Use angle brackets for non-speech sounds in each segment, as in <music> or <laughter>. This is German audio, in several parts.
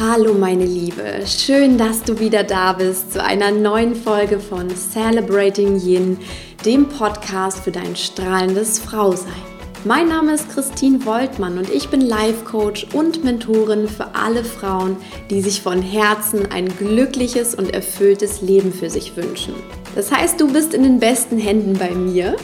Hallo meine Liebe, schön, dass du wieder da bist zu einer neuen Folge von Celebrating Yin, dem Podcast für dein strahlendes Frausein. Mein Name ist Christine Woltmann und ich bin Life Coach und Mentorin für alle Frauen, die sich von Herzen ein glückliches und erfülltes Leben für sich wünschen. Das heißt, du bist in den besten Händen bei mir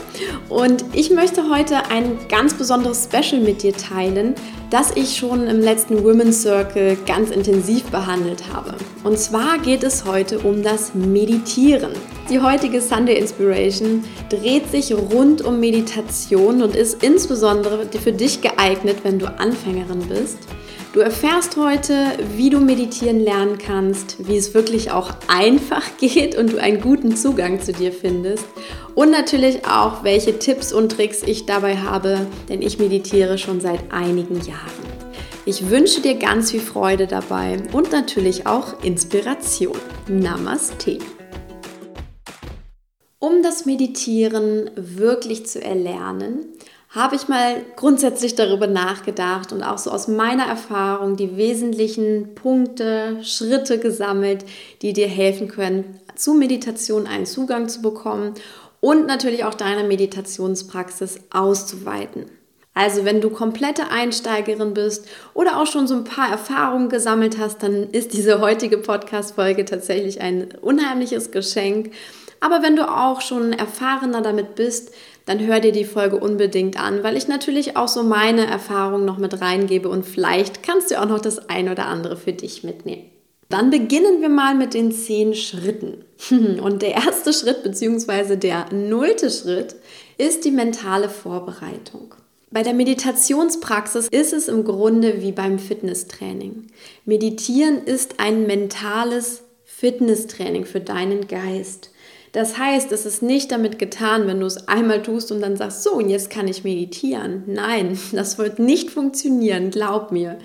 und ich möchte heute ein ganz besonderes Special mit dir teilen, das ich schon im letzten Women's Circle ganz intensiv behandelt habe. Und zwar geht es heute um das Meditieren. Die heutige Sunday Inspiration dreht sich rund um Meditation und ist insbesondere für dich geeignet, wenn du Anfängerin bist Du erfährst heute, wie du meditieren lernen kannst, wie es wirklich auch einfach <laughs> geht und du einen guten Zugang zu dir findest. Und natürlich auch, welche Tipps und Tricks ich dabei habe, denn ich meditiere schon seit einigen Jahren. Ich wünsche dir ganz viel Freude dabei und natürlich auch Inspiration. Namaste. Um das Meditieren wirklich zu erlernen, habe ich mal grundsätzlich darüber nachgedacht und auch so aus meiner Erfahrung die wesentlichen Punkte, Schritte gesammelt, die dir helfen können, zu Meditation einen Zugang zu bekommen und natürlich auch deine Meditationspraxis auszuweiten. Also wenn du komplette Einsteigerin bist oder auch schon so ein paar Erfahrungen gesammelt hast, dann ist diese heutige Podcast-Folge tatsächlich ein unheimliches Geschenk. Aber wenn du auch schon erfahrener damit bist, dann hör dir die Folge unbedingt an, weil ich natürlich auch so meine Erfahrungen noch mit reingebe und vielleicht kannst du auch noch das ein oder andere für dich mitnehmen. Dann beginnen wir mal mit den zehn Schritten. <laughs> Und der erste Schritt bzw. der nullte Schritt ist die mentale Vorbereitung. Bei der Meditationspraxis ist es im Grunde wie beim Fitnesstraining. Meditieren ist ein mentales Fitnesstraining für deinen Geist. Das heißt, es ist nicht damit getan, wenn du es einmal tust und dann sagst, so, und jetzt kann ich meditieren. Nein, <laughs> das wird nicht funktionieren, glaub mir.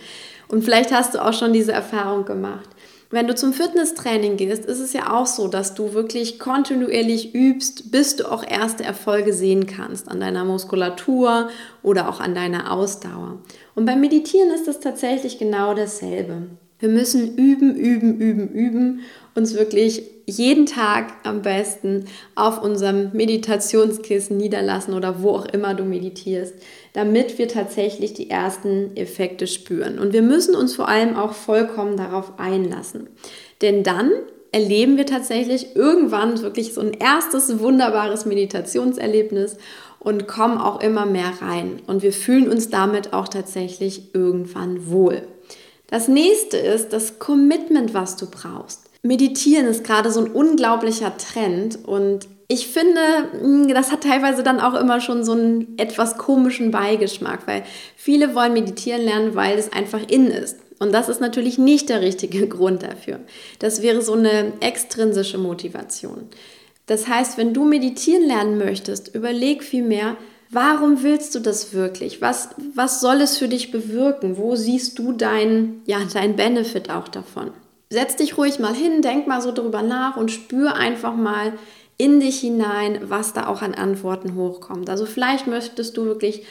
Und vielleicht hast du auch schon diese Erfahrung gemacht. Wenn du zum Fitnesstraining gehst, ist es ja auch so, dass du wirklich kontinuierlich übst, bis du auch erste Erfolge sehen kannst an deiner Muskulatur oder auch an deiner Ausdauer. Und beim Meditieren ist es tatsächlich genau dasselbe. Wir müssen üben, üben, üben, üben, uns wirklich jeden Tag am besten auf unserem Meditationskissen niederlassen oder wo auch immer du meditierst, damit wir tatsächlich die ersten Effekte spüren. Und wir müssen uns vor allem auch vollkommen darauf einlassen. Denn dann erleben wir tatsächlich irgendwann wirklich so ein erstes wunderbares Meditationserlebnis und kommen auch immer mehr rein. Und wir fühlen uns damit auch tatsächlich irgendwann wohl. Das nächste ist das Commitment, was du brauchst. Meditieren ist gerade so ein unglaublicher Trend und ich finde, hm, das hat teilweise dann auch immer schon so einen etwas komischen Beigeschmack, weil viele wollen meditieren lernen, weil es einfach in ist. Und das ist natürlich nicht der richtige <laughs> Grund dafür. Das wäre so eine extrinsische Motivation. Das heißt, wenn du meditieren lernen möchtest, überleg vielmehr, warum willst du das wirklich? Was, was soll es für dich bewirken? Wo siehst du dein, ja, dein Benefit auch davon? Setz dich ruhig mal hin, denk mal so drüber nach und spür einfach mal in dich hinein, was da auch an Antworten hochkommt. Also vielleicht möchtest du wirklich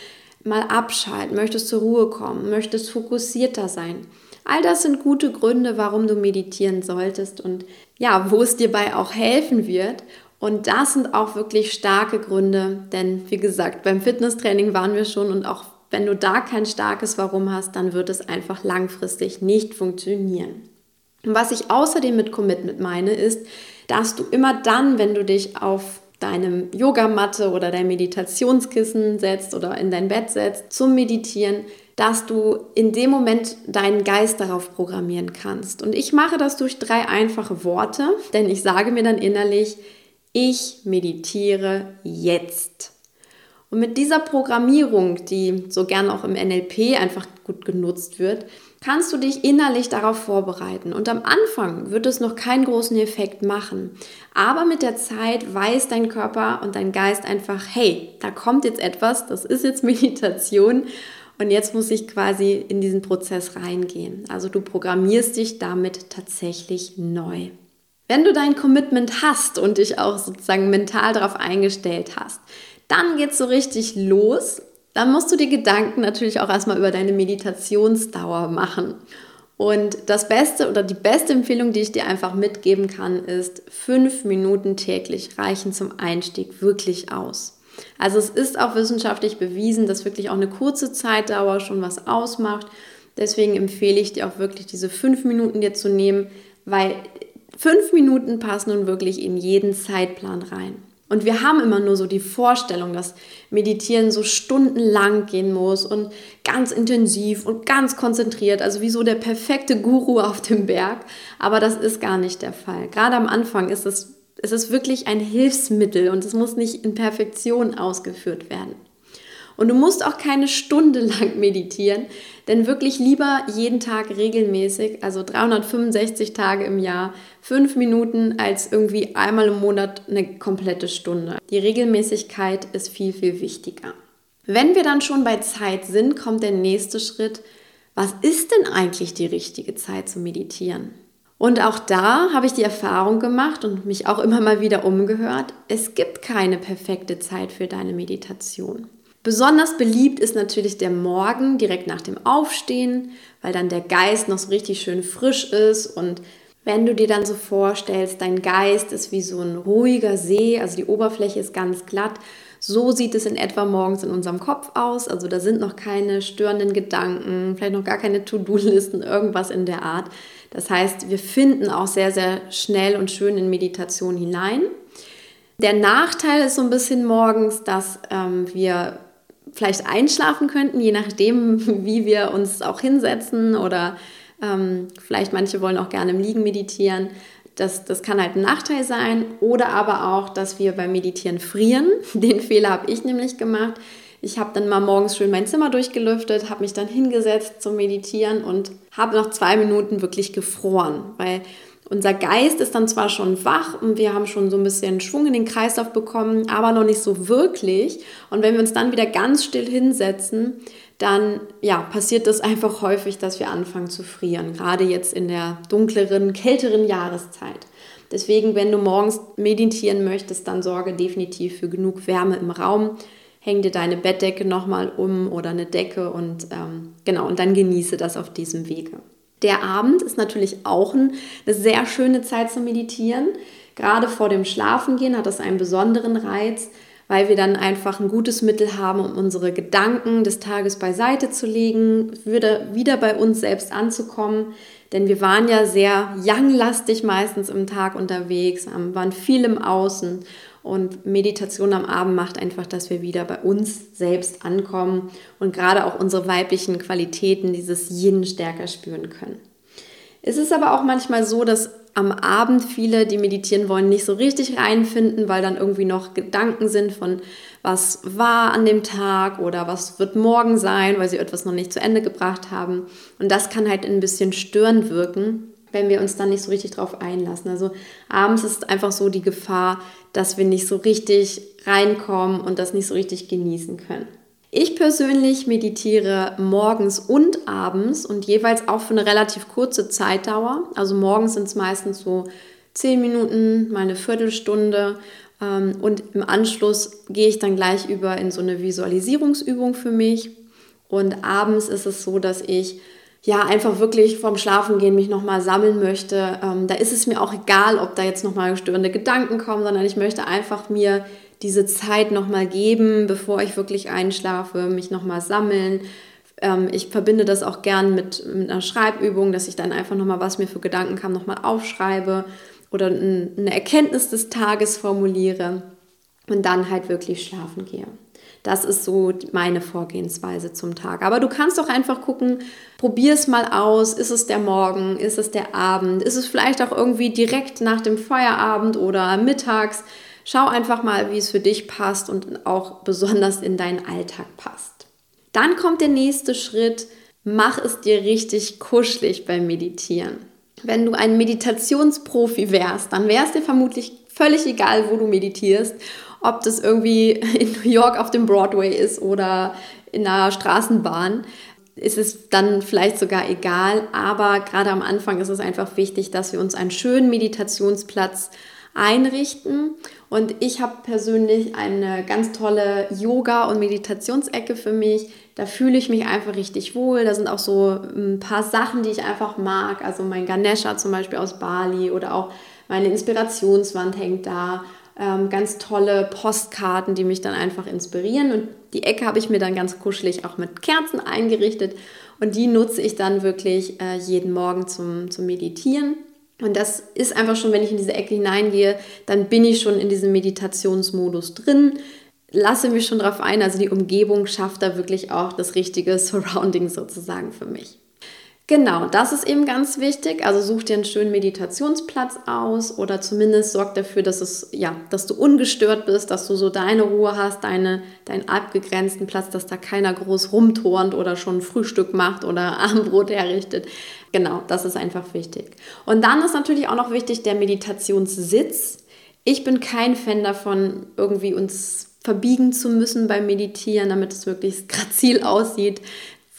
mal abschalten, möchtest zur Ruhe kommen, möchtest fokussierter sein. All das sind gute Gründe, warum du meditieren solltest und ja, wo es dir bei auch helfen wird. Und das sind auch wirklich starke Gründe, denn wie gesagt, beim Fitnesstraining waren wir schon und auch wenn du da kein starkes Warum hast, dann wird es einfach langfristig nicht funktionieren. Und was ich außerdem mit Commitment meine, ist, dass du immer dann, wenn du dich auf deinem Yogamatte oder dein Meditationskissen setzt oder in dein Bett setzt zum Meditieren, dass du in dem Moment deinen Geist darauf programmieren kannst. Und ich mache das durch drei einfache Worte, denn ich sage mir dann innerlich, ich meditiere jetzt. Und mit dieser Programmierung, die so gern auch im NLP einfach gut genutzt wird, kannst du dich innerlich darauf vorbereiten. Und am Anfang wird es noch keinen großen Effekt machen. Aber mit der Zeit weiß dein Körper und dein Geist einfach, hey, da kommt jetzt etwas, das ist jetzt <laughs> Meditation. Und jetzt muss ich quasi in diesen Prozess reingehen. Also du programmierst dich damit tatsächlich neu. Wenn du dein Commitment hast und dich auch sozusagen mental darauf eingestellt hast, dann geht es so richtig los dann musst du dir Gedanken natürlich auch erstmal über deine Meditationsdauer machen. Und das Beste oder die beste Empfehlung, die ich dir einfach mitgeben kann, ist, fünf Minuten täglich reichen zum Einstieg wirklich aus. Also es ist auch wissenschaftlich bewiesen, dass wirklich auch eine kurze Zeitdauer schon was ausmacht. Deswegen empfehle ich dir auch wirklich diese fünf Minuten dir zu nehmen, weil fünf Minuten passen nun wirklich in jeden Zeitplan rein. Und wir haben immer nur so die Vorstellung, dass Meditieren so stundenlang gehen muss und ganz intensiv und ganz konzentriert, also wie so der perfekte Guru auf dem Berg. Aber das ist gar nicht der Fall. Gerade am Anfang ist es, es ist wirklich ein Hilfsmittel und es muss nicht in Perfektion ausgeführt werden. Und du musst auch keine Stunde <laughs> lang meditieren, denn wirklich lieber jeden Tag regelmäßig, also 365 Tage im Jahr, fünf Minuten als irgendwie einmal im Monat eine komplette Stunde. Die Regelmäßigkeit ist viel, viel wichtiger. Wenn wir dann schon bei Zeit sind, kommt der nächste Schritt. Was ist denn eigentlich die richtige Zeit zu meditieren? Und auch da habe ich die Erfahrung gemacht und mich auch immer mal wieder umgehört, es gibt keine perfekte Zeit für deine Meditation. Besonders beliebt ist natürlich der Morgen direkt nach dem Aufstehen, weil dann der Geist noch so richtig schön frisch ist und wenn du dir dann so vorstellst, dein Geist ist wie so ein ruhiger See, also die Oberfläche ist ganz glatt, so sieht es in etwa morgens in unserem Kopf aus. Also da sind noch keine störenden Gedanken, vielleicht noch gar keine To-Do-Listen, irgendwas in der Art. Das heißt, wir finden auch sehr, sehr schnell und schön in Meditation hinein. Der Nachteil ist so ein bisschen morgens, dass ähm, wir vielleicht einschlafen könnten, je nachdem, <laughs> wie wir uns auch hinsetzen oder ähm, vielleicht manche wollen auch gerne im Liegen meditieren. Das, das kann halt ein Nachteil sein. Oder aber auch, dass wir beim Meditieren frieren. <laughs> Den Fehler habe ich nämlich gemacht. Ich habe dann mal morgens schön mein Zimmer durchgelüftet, habe mich dann hingesetzt zum Meditieren und habe nach zwei Minuten wirklich gefroren, weil unser Geist ist dann zwar schon wach und wir haben schon so ein bisschen Schwung in den Kreislauf bekommen, aber noch nicht so wirklich. Und wenn wir uns dann wieder ganz still hinsetzen, dann ja, passiert das einfach häufig, dass wir anfangen zu frieren, gerade jetzt in der dunkleren, kälteren Jahreszeit. Deswegen, wenn du morgens meditieren möchtest, dann sorge definitiv für genug Wärme im Raum. Häng dir deine Bettdecke nochmal um oder eine Decke und ähm, genau, und dann genieße das auf diesem Wege. Der Abend ist natürlich auch eine sehr schöne Zeit zum Meditieren. Gerade vor dem Schlafengehen hat das einen besonderen Reiz, weil wir dann einfach ein gutes Mittel haben, um unsere Gedanken des Tages beiseite zu legen, wieder bei uns selbst anzukommen. Denn wir waren ja sehr young-lastig meistens im Tag unterwegs, waren viel im Außen und Meditation am Abend macht einfach, dass wir wieder bei uns selbst ankommen und gerade auch unsere weiblichen Qualitäten, dieses Yin stärker spüren können. Es ist aber auch manchmal so, dass am Abend viele, die meditieren wollen, nicht so richtig reinfinden, weil dann irgendwie noch Gedanken sind von, was war an dem Tag oder was wird morgen sein, weil sie etwas noch nicht zu Ende gebracht haben. Und das kann halt ein bisschen störend wirken wenn wir uns dann nicht so richtig drauf einlassen. Also abends ist einfach so die Gefahr, dass wir nicht so richtig reinkommen und das nicht so richtig genießen können. Ich persönlich meditiere morgens und abends und jeweils auch für eine relativ kurze Zeitdauer. Also morgens sind es meistens so zehn Minuten, mal eine Viertelstunde ähm, und im Anschluss gehe ich dann gleich über in so eine Visualisierungsübung für mich. Und abends ist es so, dass ich ja, einfach wirklich vorm Schlafengehen mich nochmal sammeln möchte, ähm, da ist es mir auch egal, ob da jetzt nochmal störende Gedanken kommen, sondern ich möchte einfach mir diese Zeit nochmal geben, bevor ich wirklich einschlafe, mich nochmal sammeln. Ähm, ich verbinde das auch gern mit, mit einer Schreibübung, dass ich dann einfach nochmal, was mir für Gedanken kam, nochmal aufschreibe oder eine Erkenntnis des Tages formuliere und dann halt wirklich schlafen gehe. Das ist so meine Vorgehensweise zum Tag. Aber du kannst auch einfach gucken, probier es mal aus. Ist es der Morgen? Ist es der Abend? Ist es vielleicht auch irgendwie direkt nach dem Feierabend oder mittags? Schau einfach mal, wie es für dich passt und auch besonders in deinen Alltag passt. Dann kommt der nächste Schritt. Mach es dir richtig kuschelig beim Meditieren. Wenn du ein Meditationsprofi wärst, dann wäre es dir vermutlich völlig egal, wo du meditierst ob das irgendwie <laughs> in New York auf dem Broadway ist oder in einer Straßenbahn, ist es dann vielleicht sogar egal. Aber gerade am Anfang ist es einfach wichtig, dass wir uns einen schönen Meditationsplatz einrichten. Und ich habe persönlich eine ganz tolle Yoga- und Meditationsecke für mich, Da fühle ich mich einfach richtig wohl. Da sind auch so ein paar Sachen, die ich einfach mag. Also mein Ganesha zum Beispiel aus Bali oder auch meine Inspirationswand hängt da. Ähm, ganz tolle Postkarten, die mich dann einfach inspirieren. Und die Ecke habe ich mir dann ganz kuschelig auch mit Kerzen eingerichtet. Und die nutze ich dann wirklich äh, jeden Morgen zum, zum Meditieren. Und das ist einfach schon, wenn ich in diese Ecke hineingehe, dann bin ich schon in diesem Meditationsmodus drin, lasse mich schon darauf ein. Also die Umgebung schafft da wirklich auch das richtige Surrounding sozusagen für mich. Genau, das ist eben ganz wichtig. Also such dir einen schönen Meditationsplatz aus oder zumindest sorg dafür, dass es ja, dass du ungestört bist, dass du so deine Ruhe hast, deine, deinen abgegrenzten Platz, dass da keiner groß rumturnt oder schon Frühstück macht oder <laughs> Abendbrot herrichtet. Genau, das ist einfach wichtig. Und dann ist natürlich auch noch wichtig der Meditationssitz. Ich bin kein Fan davon, irgendwie uns verbiegen zu müssen beim Meditieren, damit es wirklich <laughs> grazil aussieht.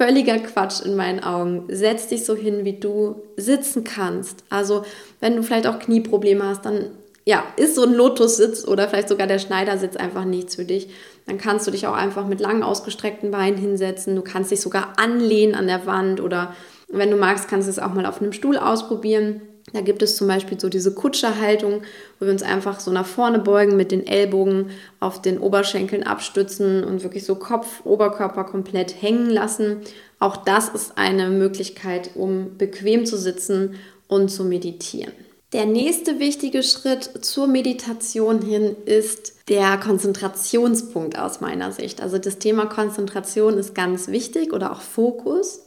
Völliger Quatsch in meinen Augen. Setz dich so hin, wie du sitzen kannst. Also, wenn du vielleicht auch Knieprobleme hast, dann ja, ist so ein Lotussitz oder vielleicht sogar der Schneidersitz einfach nichts für dich. Dann kannst du dich auch einfach mit lang ausgestreckten Beinen hinsetzen. Du kannst dich sogar anlehnen an der Wand oder wenn du magst, kannst du es auch mal auf einem Stuhl ausprobieren. Da gibt es zum Beispiel so diese Kutscherhaltung, wo wir uns einfach so nach vorne beugen, mit den Ellbogen auf den Oberschenkeln abstützen und wirklich so Kopf, Oberkörper komplett hängen lassen. Auch das ist eine Möglichkeit, um bequem zu sitzen und zu meditieren. Der nächste wichtige Schritt zur Meditation hin ist der Konzentrationspunkt aus meiner Sicht. Also das Thema Konzentration ist ganz wichtig oder auch Fokus.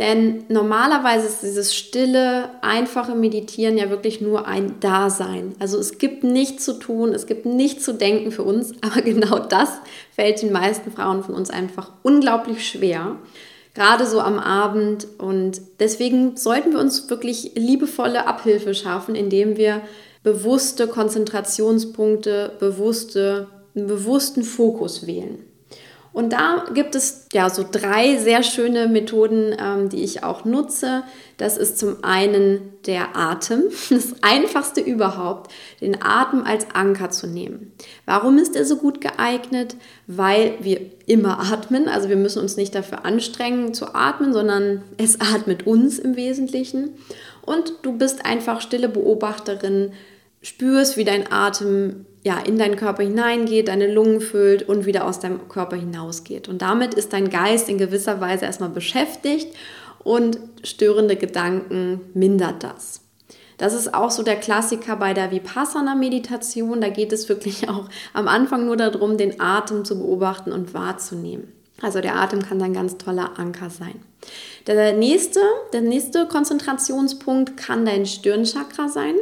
Denn normalerweise ist dieses stille, einfache Meditieren ja wirklich nur ein Dasein. Also es gibt nichts zu tun, es gibt nichts zu denken für uns, <laughs> aber genau das fällt den meisten Frauen von uns einfach unglaublich schwer. Gerade so am Abend. Und deswegen sollten wir uns wirklich liebevolle Abhilfe schaffen, indem wir bewusste Konzentrationspunkte, bewusste, einen bewussten Fokus wählen. Und da gibt es ja so drei sehr schöne Methoden, ähm, die ich auch nutze. Das ist zum einen der Atem, <laughs> das einfachste überhaupt, den Atem als Anker zu nehmen. Warum ist er so gut geeignet? Weil wir immer atmen, also wir müssen uns nicht dafür anstrengen zu atmen, sondern es <laughs> atmet uns im Wesentlichen. Und du bist einfach stille Beobachterin, spürst, wie dein Atem ja, in deinen Körper hineingeht, deine Lungen füllt und wieder aus deinem Körper hinausgeht. Und damit ist dein Geist in gewisser Weise erstmal beschäftigt und störende Gedanken mindert das. Das ist auch so der Klassiker bei der Vipassana-Meditation. Da geht es wirklich <laughs> auch am Anfang nur darum, den Atem zu beobachten und wahrzunehmen. Also der Atem kann ein ganz toller Anker sein. Der nächste, der nächste Konzentrationspunkt kann dein Stirnchakra sein.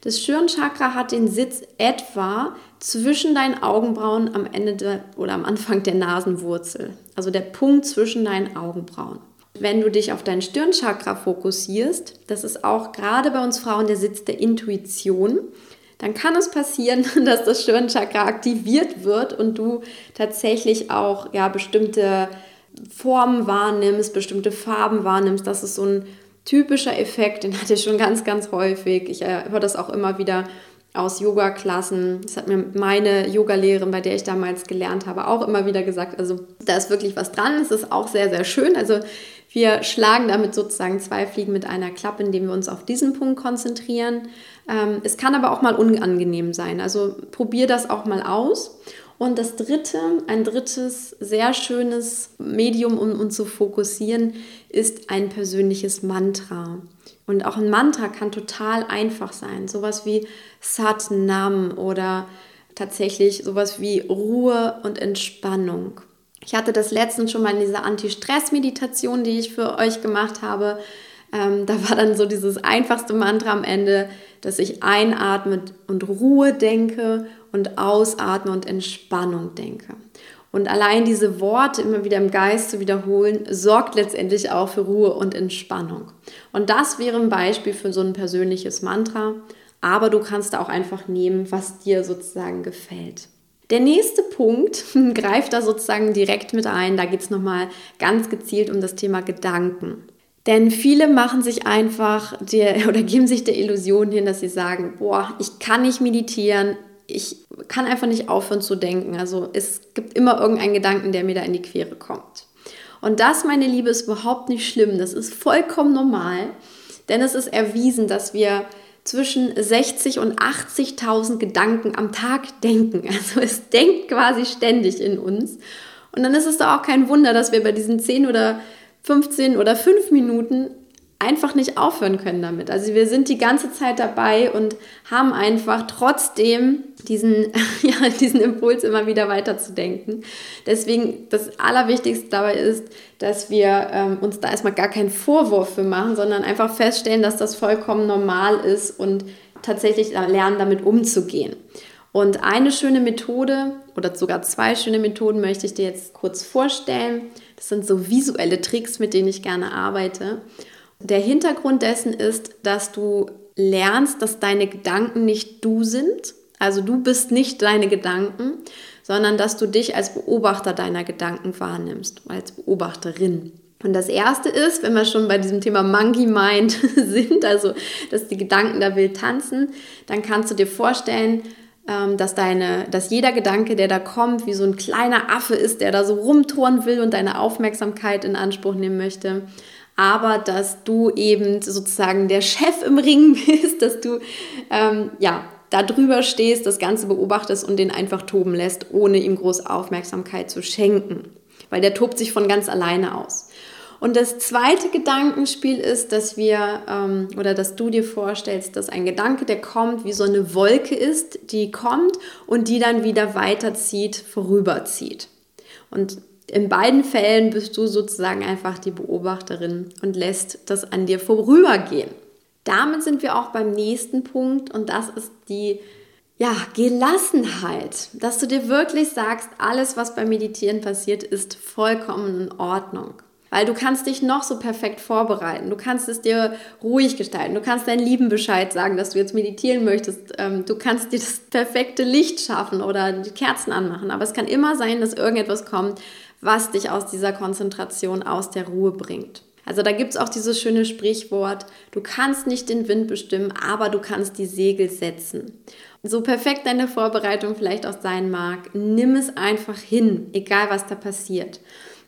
Das Stirnchakra hat den Sitz etwa zwischen deinen Augenbrauen am Ende der, oder am Anfang der Nasenwurzel. Also der Punkt zwischen deinen Augenbrauen. Wenn du dich auf dein Stirnchakra fokussierst, das ist auch gerade bei uns Frauen der Sitz der Intuition, dann kann es passieren, <laughs> dass das Stirnchakra aktiviert wird und du tatsächlich auch ja, bestimmte Formen wahrnimmst, bestimmte Farben wahrnimmst. Das ist so ein typischer Effekt, den hatte ich schon ganz, ganz häufig. Ich äh, höre das auch immer wieder aus Yoga-Klassen. Das hat mir meine Yogalehrerin, bei der ich damals gelernt habe, auch immer wieder gesagt. Also da ist wirklich was dran. Es ist auch sehr, sehr schön. Also wir schlagen damit sozusagen zwei Fliegen mit einer Klappe, indem wir uns auf diesen Punkt konzentrieren. Ähm, es kann aber auch mal unangenehm sein. Also probier das auch mal aus. Und das dritte, ein drittes sehr schönes Medium, um uns zu fokussieren, ist ein persönliches Mantra. Und auch ein Mantra kann total einfach sein. Sowas wie Sat Nam oder tatsächlich sowas wie Ruhe und Entspannung. Ich hatte das letztens schon mal in dieser Anti-Stress-Meditation, die ich für euch gemacht habe. Ähm, da war dann so dieses einfachste Mantra am Ende, dass ich einatme und Ruhe denke und ausatme und Entspannung denke. Und allein diese Worte immer wieder im Geist zu wiederholen, sorgt letztendlich auch für Ruhe und Entspannung. Und das wäre ein Beispiel für so ein persönliches Mantra. Aber du kannst da auch einfach nehmen, was dir sozusagen gefällt. Der nächste Punkt <laughs> greift da sozusagen direkt mit ein. Da geht es nochmal ganz gezielt um das Thema Gedanken. Denn viele machen sich einfach der, <laughs> oder geben sich der Illusion hin, dass sie sagen, boah, ich kann nicht meditieren, ich kann einfach nicht aufhören zu denken. Also es gibt immer irgendeinen Gedanken, der mir da in die Quere kommt. Und das, meine Liebe, ist überhaupt nicht schlimm. Das ist vollkommen normal, denn es ist erwiesen, dass wir zwischen 60 und 80.000 Gedanken am Tag denken. <laughs> Also es denkt quasi ständig in uns. Und dann ist es doch auch kein Wunder, dass wir bei diesen 10 oder 15 oder 5 Minuten einfach nicht aufhören können damit. Also wir sind die ganze Zeit dabei und haben einfach trotzdem diesen, <laughs> ja, diesen Impuls immer wieder weiterzudenken. Deswegen das Allerwichtigste dabei ist, dass wir ähm, uns da erstmal gar keinen Vorwurf für machen, sondern einfach feststellen, dass das vollkommen normal ist und tatsächlich lernen, damit umzugehen. Und eine schöne Methode oder sogar zwei schöne Methoden möchte ich dir jetzt kurz vorstellen. Das sind so visuelle Tricks, mit denen ich gerne arbeite. Der Hintergrund dessen ist, dass du lernst, dass deine Gedanken nicht du sind. Also du bist nicht deine Gedanken, sondern dass du dich als Beobachter deiner Gedanken wahrnimmst, als Beobachterin. Und das erste ist, wenn wir schon bei diesem Thema Monkey Mind <laughs> sind, also dass die Gedanken da wild tanzen, dann kannst du dir vorstellen, ähm, dass, deine, dass jeder Gedanke, der da kommt, wie so ein kleiner Affe ist, der da so rumtouren will und deine Aufmerksamkeit in Anspruch nehmen möchte aber dass du eben sozusagen der Chef im Ring <laughs> bist, dass du ähm, ja da drüber stehst, das Ganze beobachtest und den einfach toben lässt, ohne ihm groß Aufmerksamkeit zu schenken, weil der tobt sich von ganz alleine aus. Und das zweite Gedankenspiel ist, dass wir ähm, oder dass du dir vorstellst, dass ein Gedanke, der kommt, wie so eine Wolke ist, die kommt und die dann wieder weiterzieht, vorüberzieht. Und in beiden Fällen bist du sozusagen einfach die Beobachterin und lässt das an dir vorübergehen. Damit sind wir auch beim nächsten Punkt und das ist die ja, Gelassenheit, dass du dir wirklich sagst, alles, was beim Meditieren passiert, ist vollkommen in Ordnung. Weil du kannst dich noch so perfekt vorbereiten. Du kannst es dir ruhig gestalten. Du kannst deinen Lieben Bescheid sagen, dass du jetzt meditieren möchtest. Ähm, du kannst dir das perfekte Licht schaffen oder die Kerzen anmachen. Aber es kann immer sein, dass irgendetwas kommt, was dich aus dieser Konzentration, aus der Ruhe bringt. Also da gibt es auch dieses schöne Sprichwort, du kannst nicht den Wind bestimmen, aber du kannst die Segel setzen. So perfekt deine Vorbereitung vielleicht auch sein mag, nimm es einfach hin, egal was da passiert.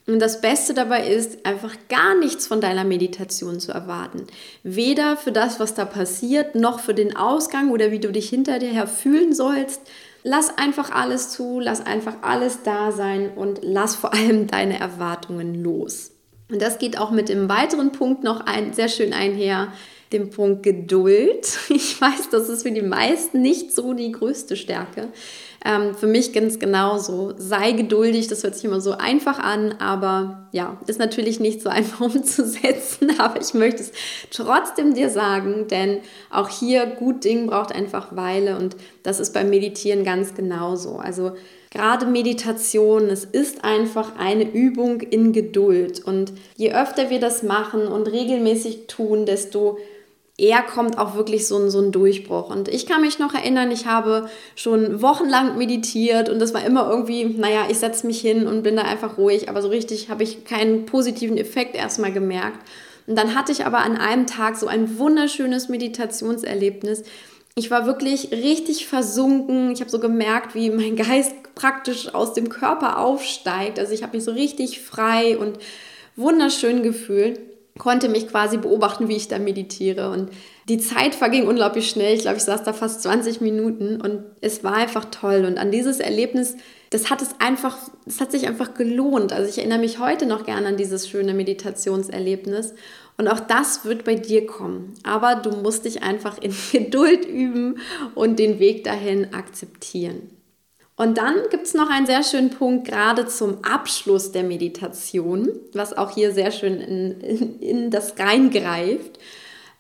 Und das Beste dabei ist, einfach gar nichts von deiner Meditation zu erwarten. Weder für das, was da passiert, noch für den Ausgang oder wie du dich hinterher fühlen sollst, Lass einfach alles zu, lass einfach alles da sein und lass vor allem deine Erwartungen los. Und das geht auch mit dem weiteren Punkt noch ein, sehr schön einher, dem Punkt Geduld. <laughs> Ich weiß, das ist für die meisten nicht so die größte Stärke. Ähm, für mich ganz genauso. Sei geduldig, das hört sich immer so einfach an, aber ja, ist natürlich nicht so <laughs> einfach umzusetzen, aber ich möchte es trotzdem dir sagen, denn auch hier gut Ding braucht einfach Weile und das ist beim Meditieren ganz genauso. Also gerade Meditation, es ist einfach eine Übung in Geduld und je öfter wir das machen und regelmäßig tun, desto eher kommt auch wirklich so ein, so ein Durchbruch. Und ich kann mich noch erinnern, ich habe schon wochenlang meditiert und das war immer irgendwie, naja, ich setze mich hin und bin da einfach ruhig, aber so richtig habe ich keinen positiven Effekt erstmal gemerkt. Und dann hatte ich aber an einem Tag so ein wunderschönes Meditationserlebnis. Ich war wirklich richtig versunken. Ich habe so gemerkt, wie mein <laughs> Geist praktisch aus dem Körper aufsteigt. Also ich habe mich so richtig frei und wunderschön gefühlt konnte mich quasi beobachten, wie ich da meditiere. Und die Zeit verging unglaublich schnell. Ich glaube, ich saß da fast 20 Minuten und es war einfach toll. Und an dieses Erlebnis, das hat es einfach, es hat sich einfach gelohnt. Also ich erinnere mich heute noch gerne an dieses schöne Meditationserlebnis. Und auch das wird bei dir kommen. Aber du musst dich einfach in <laughs> Geduld üben und den Weg dahin akzeptieren. Und dann gibt es noch einen sehr schönen Punkt, gerade zum Abschluss der Meditation, was auch hier sehr schön in, in, in das reingreift.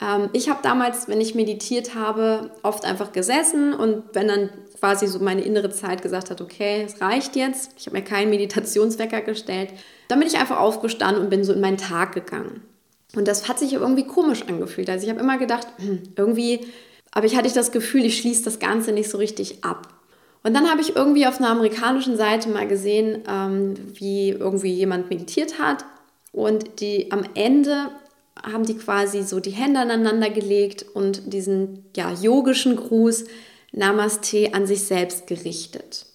Ähm, ich habe damals, wenn ich meditiert habe, oft einfach gesessen und wenn dann quasi so meine innere Zeit gesagt hat, okay, es reicht jetzt, ich habe mir keinen Meditationswecker gestellt, dann bin ich einfach aufgestanden und bin so in meinen Tag gegangen. Und das hat sich irgendwie komisch angefühlt. Also ich habe immer gedacht, hm, irgendwie, aber ich hatte das Gefühl, ich schließe das Ganze nicht so richtig ab. Und dann habe ich irgendwie auf einer amerikanischen Seite mal gesehen, ähm, wie irgendwie jemand meditiert hat und die am Ende haben die quasi so die Hände aneinander gelegt und diesen ja, yogischen Gruß Namaste an sich selbst gerichtet.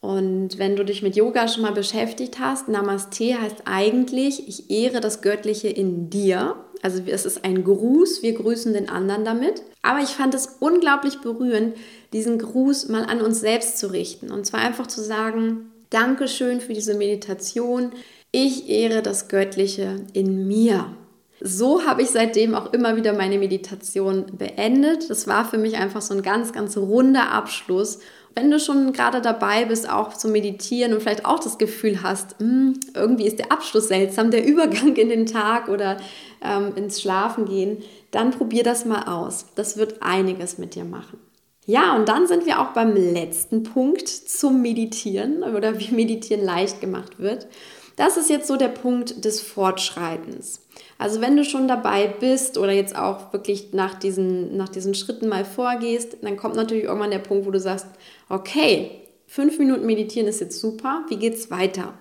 Und wenn du dich mit Yoga schon mal beschäftigt hast, Namaste heißt eigentlich, ich ehre das Göttliche in dir. Also es ist ein Gruß, wir grüßen den anderen damit. Aber ich fand es unglaublich berührend, diesen Gruß mal an uns selbst zu richten. Und zwar einfach zu sagen, Dankeschön für diese Meditation. Ich ehre das Göttliche in mir. So habe ich seitdem auch immer wieder meine Meditation beendet. Das war für mich einfach so ein ganz, ganz runder Abschluss wenn du schon gerade dabei bist, auch zu meditieren und vielleicht auch das Gefühl hast, hm, irgendwie ist der Abschluss seltsam, der <laughs> Übergang in den Tag oder ähm, ins Schlafen gehen, dann probier das mal aus. Das wird einiges mit dir machen. Ja, und dann sind wir auch beim letzten Punkt zum Meditieren oder wie Meditieren leicht gemacht wird. Das ist jetzt so der Punkt des Fortschreitens. Also wenn du schon dabei bist oder jetzt auch wirklich nach diesen, nach diesen Schritten mal vorgehst, dann kommt natürlich irgendwann der Punkt, wo du sagst, okay, fünf Minuten meditieren ist jetzt super, wie geht's weiter?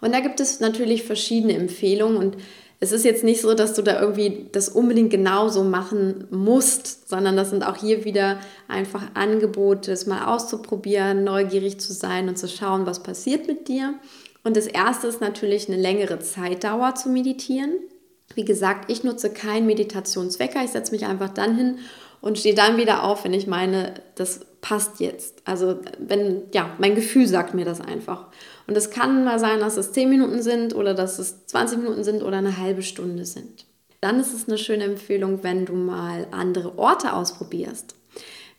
Und da gibt es natürlich verschiedene Empfehlungen und es ist jetzt nicht so, dass du da irgendwie das unbedingt genauso machen musst, sondern das sind auch hier wieder einfach Angebote, es mal auszuprobieren, neugierig zu sein und zu schauen, was passiert mit dir. Und das erste ist natürlich eine längere Zeitdauer zu meditieren. Wie gesagt, ich nutze keinen Meditationswecker. Ich setze mich einfach dann hin und stehe dann wieder auf, wenn ich meine, das passt jetzt. Also wenn, ja, mein Gefühl sagt mir das einfach. Und es kann mal sein, dass es 10 Minuten sind oder dass es 20 Minuten sind oder eine halbe Stunde sind. Dann ist es eine schöne Empfehlung, wenn du mal andere Orte ausprobierst.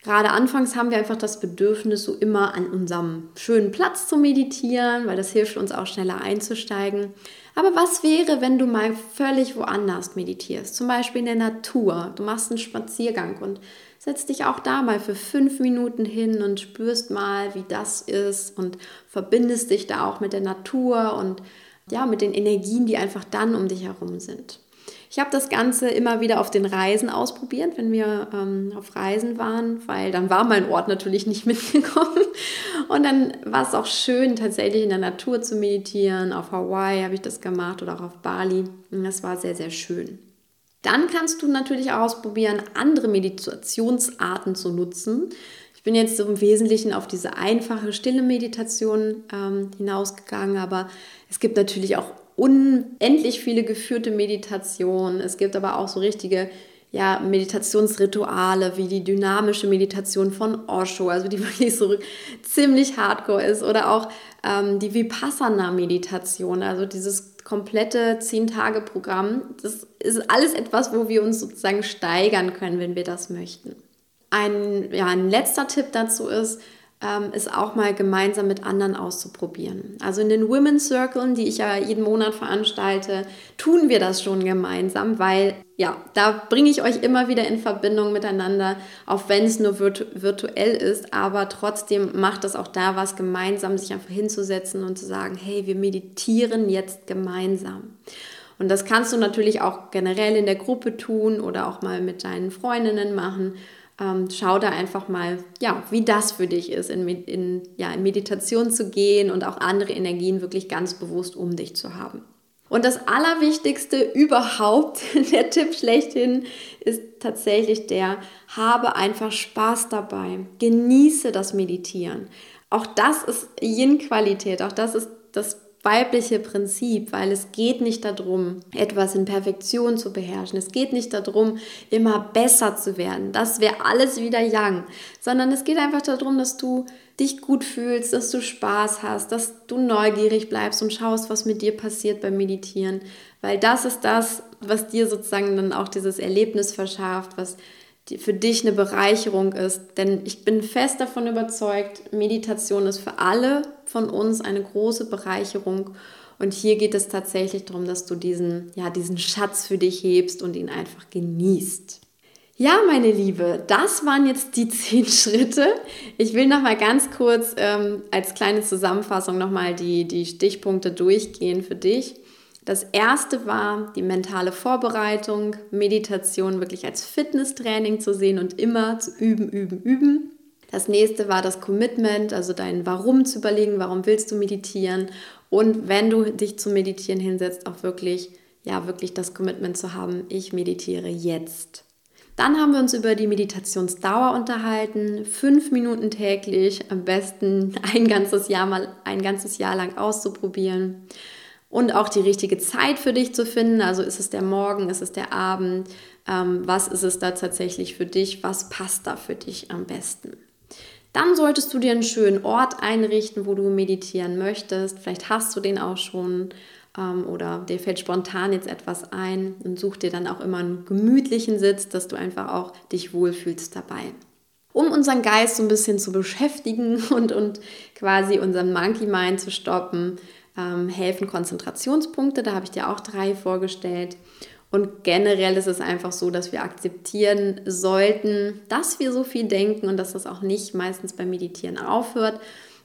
Gerade anfangs haben wir einfach das Bedürfnis, so immer an unserem schönen Platz zu meditieren, weil das hilft uns auch schneller einzusteigen. Aber was wäre, wenn du mal völlig woanders meditierst? Zum Beispiel in der Natur. Du machst einen Spaziergang und setzt dich auch da mal für fünf Minuten hin und spürst mal, wie das ist und verbindest dich da auch mit der Natur und ja, mit den Energien, die einfach dann um dich herum sind. Ich habe das Ganze immer wieder auf den Reisen ausprobiert, wenn wir ähm, auf Reisen waren, weil dann war mein Ort natürlich nicht <laughs> mitgekommen. Und dann war es auch schön, tatsächlich in der Natur zu meditieren. Auf Hawaii habe ich das gemacht oder auch auf Bali. Und das war sehr, sehr schön. Dann kannst du natürlich auch ausprobieren, andere Meditationsarten zu nutzen. Ich bin jetzt im Wesentlichen auf diese einfache, stille Meditation ähm, hinausgegangen, aber es gibt natürlich auch unendlich viele geführte Meditationen. Es gibt aber auch so richtige ja, Meditationsrituale wie die dynamische Meditation von Osho, also die <laughs> wirklich so ziemlich hardcore ist, oder auch ähm, die Vipassana-Meditation, also dieses komplette 10-Tage-Programm. Das ist alles etwas, wo wir uns sozusagen steigern können, wenn wir das möchten. Ein, ja, ein letzter Tipp dazu ist, ähm, es auch mal gemeinsam mit anderen auszuprobieren. Also in den Women's Circles, die ich ja jeden Monat veranstalte, tun wir das schon gemeinsam, weil ja, da bringe ich euch immer wieder in Verbindung miteinander, auch wenn es nur virtu virtuell ist, aber trotzdem macht es auch da was gemeinsam, sich einfach hinzusetzen und zu sagen, hey, wir meditieren jetzt gemeinsam. Und das kannst du natürlich auch generell in der Gruppe tun oder auch mal mit deinen Freundinnen machen ähm, schau da einfach mal, ja, wie das für dich ist, in, in, ja, in Meditation zu gehen und auch andere Energien wirklich ganz bewusst um dich zu haben. Und das Allerwichtigste überhaupt, <laughs> der Tipp schlechthin, ist tatsächlich der, habe einfach Spaß dabei. Genieße das Meditieren. Auch das ist Yin-Qualität, auch das ist das weibliche Prinzip, weil es geht nicht darum, etwas in Perfektion zu beherrschen. Es geht nicht darum, immer besser zu werden. Das wäre alles wieder Yang, sondern es geht einfach darum, dass du dich gut fühlst, dass du Spaß hast, dass du neugierig bleibst und schaust, was mit dir passiert beim Meditieren, weil das ist das, was dir sozusagen dann auch dieses Erlebnis verschafft, was für dich eine Bereicherung ist. Denn ich bin fest davon überzeugt, Meditation ist für alle von uns eine große Bereicherung. Und hier geht es tatsächlich darum, dass du diesen, ja, diesen Schatz für dich hebst und ihn einfach genießt. Ja, meine Liebe, das waren jetzt die <laughs> zehn Schritte. Ich will noch mal ganz kurz ähm, als kleine Zusammenfassung noch mal die, die Stichpunkte durchgehen für dich. Das erste war die mentale Vorbereitung, Meditation wirklich als Fitnesstraining zu sehen und immer zu üben, üben, üben. Das nächste war das Commitment, also dein Warum zu überlegen, warum willst du meditieren und wenn du dich zum Meditieren hinsetzt, auch wirklich, ja, wirklich das Commitment zu haben, ich meditiere jetzt. Dann haben wir uns über die Meditationsdauer unterhalten. Fünf Minuten täglich, am besten ein ganzes Jahr mal ein ganzes Jahr lang auszuprobieren. Und auch die richtige Zeit für dich zu finden. Also ist es der Morgen, ist es der Abend? Ähm, was ist es da tatsächlich für dich? Was passt da für dich am besten? Dann solltest du dir einen schönen Ort einrichten, wo du meditieren möchtest. Vielleicht hast du den auch schon ähm, oder dir fällt spontan jetzt etwas ein und such dir dann auch immer einen gemütlichen Sitz, dass du einfach auch dich wohlfühlst dabei. Um unseren Geist so ein bisschen zu beschäftigen <laughs> und, und quasi unseren Monkey Mind zu stoppen, ähm, helfen Konzentrationspunkte. Da habe ich dir auch drei vorgestellt. Und generell ist es einfach so, dass wir akzeptieren sollten, dass wir so viel denken und dass das auch nicht meistens beim Meditieren aufhört,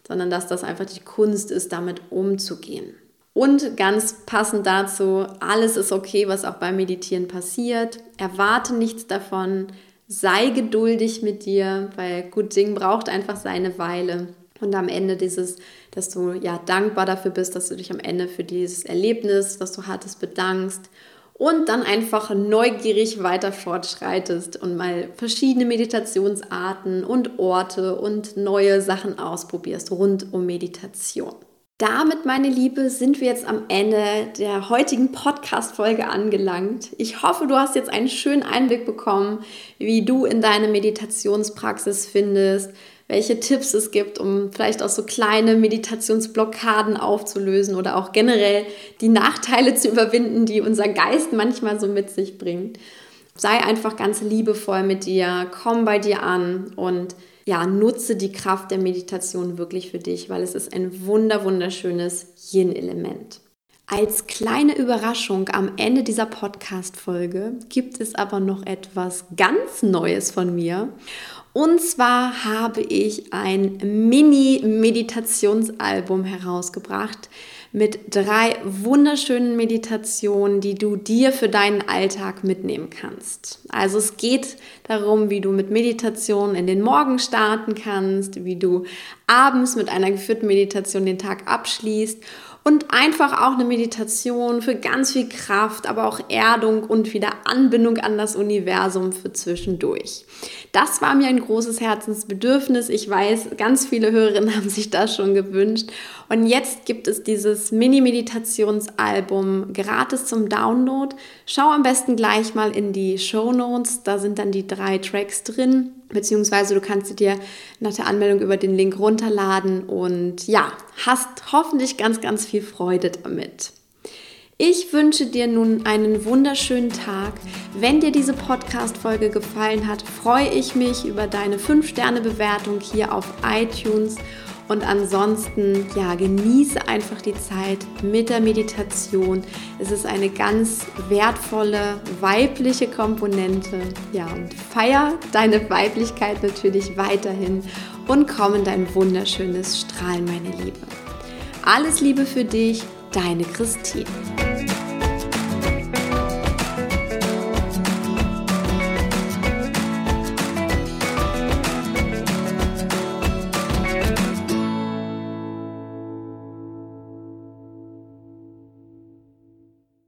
sondern dass das einfach die Kunst ist, damit umzugehen. Und ganz passend dazu, alles ist okay, was auch beim Meditieren passiert. Erwarte nichts davon. Sei geduldig mit dir, weil gut Ding braucht einfach seine Weile. Und am Ende dieses, dass du ja dankbar dafür bist, dass du dich am Ende für dieses Erlebnis, was du hattest, bedankst und dann einfach neugierig weiter fortschreitest und mal verschiedene Meditationsarten und Orte und neue Sachen ausprobierst rund um Meditation. Damit, meine Liebe, sind wir jetzt am Ende der heutigen Podcast-Folge angelangt. Ich hoffe, du hast jetzt einen schönen Einblick bekommen, wie du in deine Meditationspraxis findest, welche Tipps es gibt, um vielleicht auch so kleine Meditationsblockaden aufzulösen oder auch generell die Nachteile zu überwinden, die unser Geist manchmal so mit sich bringt. Sei einfach ganz liebevoll mit dir, komm bei dir an und ja, nutze die Kraft der Meditation wirklich für dich, weil es ist ein wunder wunderschönes Yin-Element. Als kleine Überraschung am Ende dieser Podcast-Folge gibt es aber noch etwas ganz Neues von mir. Und zwar habe ich ein Mini-Meditationsalbum herausgebracht, mit drei wunderschönen Meditationen, die du dir für deinen Alltag mitnehmen kannst. Also es geht darum, wie du mit Meditation in den Morgen starten kannst, wie du abends mit einer geführten Meditation den Tag abschließt und einfach auch eine Meditation für ganz viel Kraft, aber auch Erdung und wieder Anbindung an das Universum für zwischendurch. Das war mir ein großes Herzensbedürfnis. Ich weiß, ganz viele Hörerinnen <laughs> haben sich das schon gewünscht. Und jetzt gibt es dieses Mini-Meditationsalbum gratis zum Download. Schau am besten gleich mal in die Show Notes. Da sind dann die drei Tracks drin beziehungsweise du kannst dir nach der Anmeldung über den Link runterladen und ja, hast hoffentlich ganz, ganz viel Freude damit. Ich wünsche dir nun einen wunderschönen Tag. Wenn dir diese Podcast-Folge gefallen hat, freue ich mich über deine 5-Sterne-Bewertung hier auf iTunes und ansonsten, ja, genieße einfach die Zeit mit der Meditation. Es ist eine ganz wertvolle weibliche Komponente. Ja, und feier deine Weiblichkeit natürlich weiterhin und komm in dein wunderschönes Strahlen, meine Liebe. Alles Liebe für dich, deine Christine.